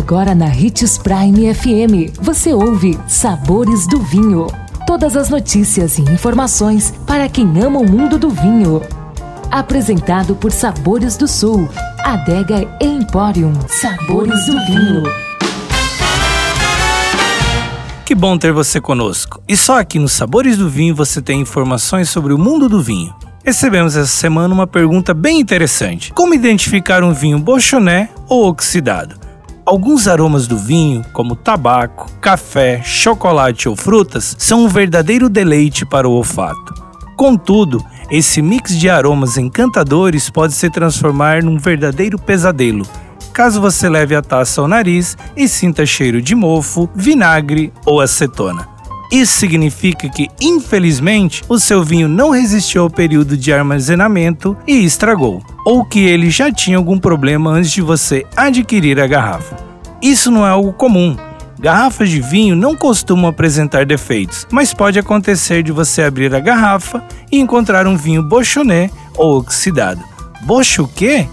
Agora na Ritz Prime FM, você ouve Sabores do Vinho. Todas as notícias e informações para quem ama o mundo do vinho. Apresentado por Sabores do Sul, Adega Emporium. Sabores do Vinho. Que bom ter você conosco. E só aqui no Sabores do Vinho você tem informações sobre o mundo do vinho. Recebemos essa semana uma pergunta bem interessante: Como identificar um vinho bochoné ou oxidado? Alguns aromas do vinho, como tabaco, café, chocolate ou frutas, são um verdadeiro deleite para o olfato. Contudo, esse mix de aromas encantadores pode se transformar num verdadeiro pesadelo, caso você leve a taça ao nariz e sinta cheiro de mofo, vinagre ou acetona. Isso significa que, infelizmente, o seu vinho não resistiu ao período de armazenamento e estragou, ou que ele já tinha algum problema antes de você adquirir a garrafa. Isso não é algo comum. Garrafas de vinho não costumam apresentar defeitos, mas pode acontecer de você abrir a garrafa e encontrar um vinho bochoné ou oxidado. Bocho o quê?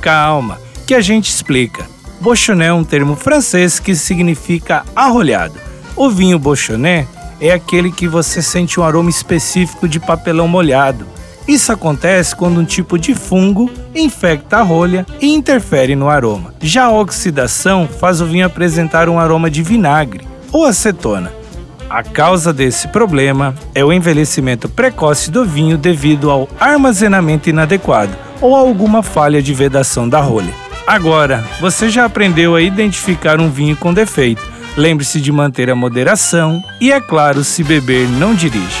Calma, que a gente explica. Bochoné é um termo francês que significa arrolhado. O vinho Bochoné é aquele que você sente um aroma específico de papelão molhado. Isso acontece quando um tipo de fungo infecta a rolha e interfere no aroma. Já a oxidação faz o vinho apresentar um aroma de vinagre ou acetona. A causa desse problema é o envelhecimento precoce do vinho devido ao armazenamento inadequado ou alguma falha de vedação da rolha. Agora, você já aprendeu a identificar um vinho com defeito Lembre-se de manter a moderação e, é claro, se beber, não dirija.